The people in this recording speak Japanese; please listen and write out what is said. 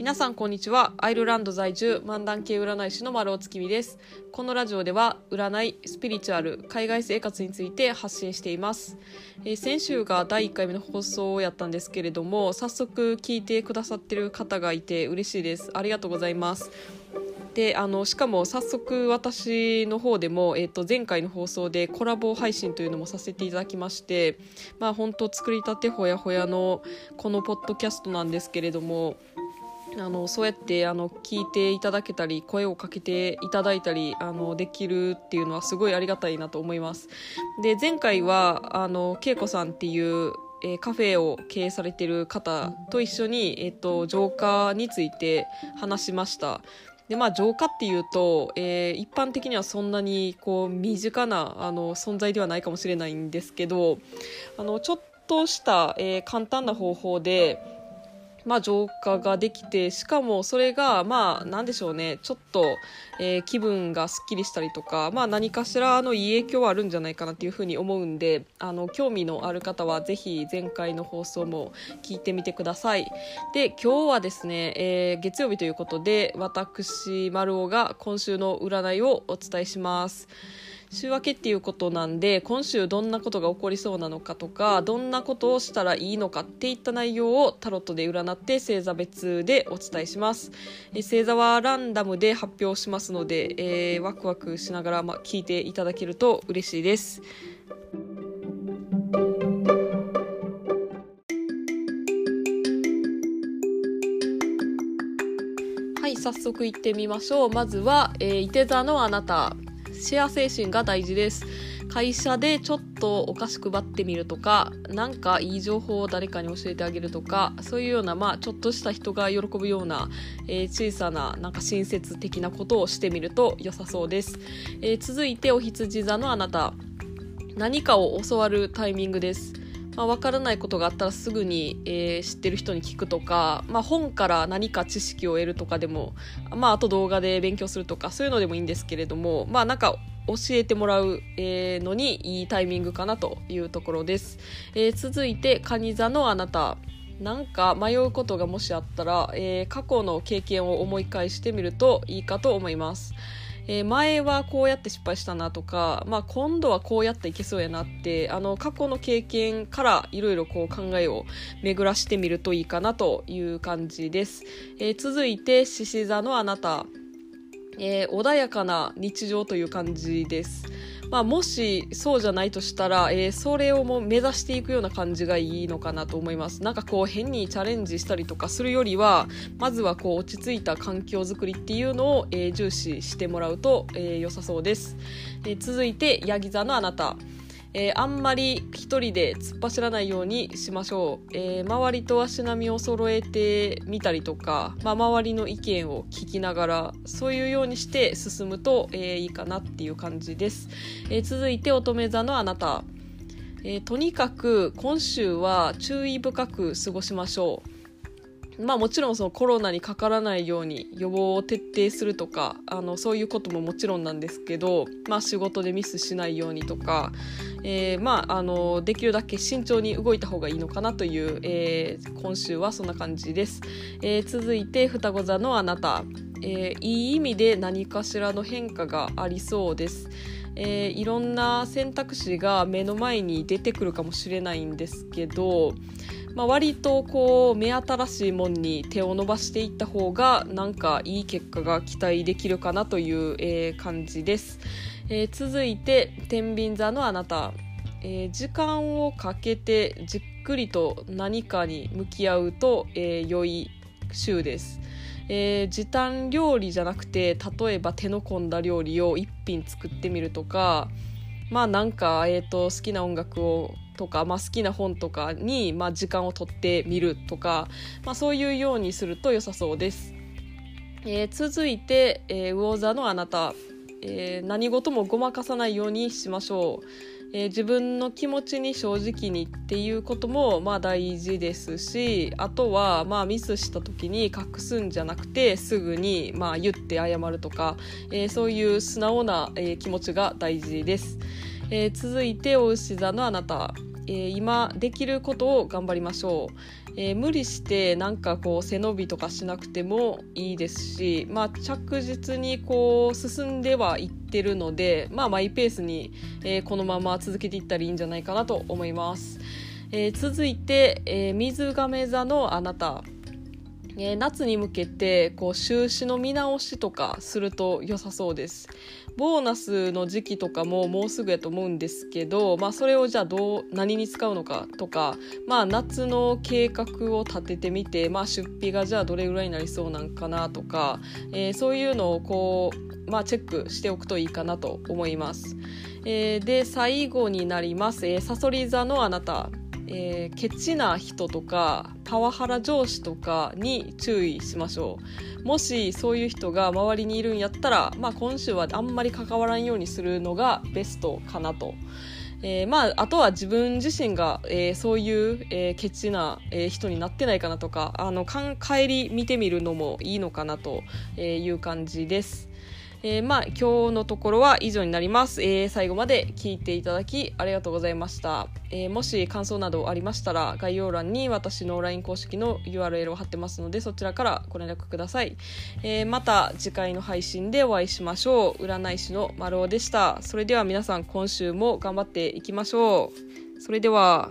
皆さんこんにちは。アイルランド在住漫談系占い師の丸尾月見です。このラジオでは占いスピリチュアル海外生活について発信しています、えー、先週が第1回目の放送をやったんですけれども早速聞いてくださってる方がいて嬉しいです。ありがとうございます。であのしかも早速私の方でも、えー、と前回の放送でコラボ配信というのもさせていただきましてまあ本当作りたてほやほやのこのポッドキャストなんですけれどもあのそうやってあの聞いていただけたり声をかけていただいたりあのできるっていうのはすごいありがたいなと思います。で前回はあの恵子さんっていうえー、カフェを経営されてる方と一緒に、えーと、浄化について話しましたでまあ浄化っていうと、えー、一般的にはそんなにこう身近なあの存在ではないかもしれないんですけどあのちょっとした、えー、簡単な方法でまあ、浄化ができてしかもそれがまあ何でしょうね。ちょっと、えー、気分がすっきりしたりとか、まあ、何かしらのいい影響はあるんじゃないかなっていうふうに思うんであの興味のある方はぜひ前回の放送も聞いてみてください。で今日はですね、えー、月曜日ということで私丸尾が今週の占いをお伝えします。週明けっていうことなんで今週どんなことが起こりそうなのかとかどんなことをしたらいいのかっていった内容をタロットで占って星座別でお伝えします。星座はランダムで発表しますので、えー、ワクワクしながら、ま、聞いていただけると嬉しいです。はい早速いってみましょう。まずは、えー、いて座のあなた。シェア精神が大事です。会社でちょっとお菓子配ってみるとか何かいい情報を誰かに教えてあげるとかそういうような、まあ、ちょっとした人が喜ぶような、えー、小さななんか親切的なことをしてみると良さそうです、えー、続いてお羊座のあなた。何かを教わるタイミングです。まあ、分からないことがあったらすぐに、えー、知ってる人に聞くとか、まあ、本から何か知識を得るとかでも、まあ、あと動画で勉強するとかそういうのでもいいんですけれども、まあ、なんか教えてもらう、えー、のにいいタイミングかなというところです、えー、続いて蟹座のあなたなんか迷うことがもしあったら、えー、過去の経験を思い返してみるといいかと思います。えー、前はこうやって失敗したなとか、まあ、今度はこうやっていけそうやなってあの過去の経験からいろいろ考えを巡らしてみるといいかなという感じです、えー、続いて獅子座のあなた、えー、穏やかな日常という感じです。まあ、もしそうじゃないとしたら、えー、それをもう目指していくような感じがいいのかなと思います。なんかこう変にチャレンジしたりとかするよりはまずはこう落ち着いた環境づくりっていうのを、えー、重視してもらうと、えー、良さそうです、え続いてヤギ座のあなた。えー、あんまり一人で突っ走らないようにしましょう、えー、周りと足並みを揃えてみたりとか、まあ、周りの意見を聞きながらそういうようにして進むと、えー、いいかなっていう感じです、え続いて乙女座のあなた、えとにかく今週は注意深く過ごしましょう。まあもちろんそのコロナにかからないように予防を徹底するとかあのそういうことももちろんなんですけど、まあ、仕事でミスしないようにとか、えー、まああのできるだけ慎重に動いた方がいいのかなという、えー、今週はそんな感じです、えー、続いて双子座のあなた、えいい意味で何かしらの変化がありそうです。えー、いろんな選択肢が目の前に出てくるかもしれないんですけど、まあ、割とこう目新しいもんに手を伸ばしていった方がなんかいい結果が期待できるかなという、えー、感じです、えー、続いて天秤座のあなた、えー、時間をかけてじっくりと何かに向き合うと、え良い週です。えー、時短料理じゃなくて例えば手の込んだ料理を一品作ってみるとかまあなんか、えーと、好きな音楽をとか、まあ、好きな本とかに、まあ、時間をとってみるとか、まあ、そういうようにすると良さそうです。えー、続いて、えー、魚座のあなた、えー、何事もごまかさないようにしましょう。えー、自分の気持ちに正直にっていうこともまあ大事ですしあとはまあミスした時に隠すんじゃなくてすぐにまあ言って謝るとか、えー、そういう素直な、えー、気持ちが大事です、え続いてお牛座のあなた。えー、今できることを頑張りましょう、えー、無理してなんかこう背伸びとかしなくてもいいですし、まあ、着実にこう進んではいってるので、まあ、マイペースに、えー、このまま続けていったらいいんじゃないかなと思います、え、続いて、え、水亀座のあなた。え、夏に向けてこう収支の見直しとかすると良さそうです。ボーナスの時期とかももうすぐやと思うんですけど、まあ、それをじゃあどう何に使うのかとか、まあ、夏の計画を立ててみて、まあ、出費がじゃあどれぐらいになりそうなんかなとか、えー、そういうのをこう、まあ、チェックしておくといいかなと思います。えー、で最後になります、えー、サソリ座のあなた。えー、ケチな人とかパワハラ上司とかに注意しましょうもしそういう人が周りにいるんやったら、まあ、今週はあんまり関わらんようにするのがベストかなと。えー、まあ、あとは自分自身が、えー、そういう、えー、ケチな、えー、人になってないかなとかあの帰り見てみるのもいいのかなという感じです。えー、まあ今日のところは以上になります、えー、最後まで聞いていただきありがとうございました、えー、もし感想などありましたら概要欄に私の LINE 公式の URL を貼ってますのでそちらからご連絡ください、えまた次回の配信でお会いしましょう。占い師の丸尾でした。それでは皆さん今週も頑張っていきましょう。それでは。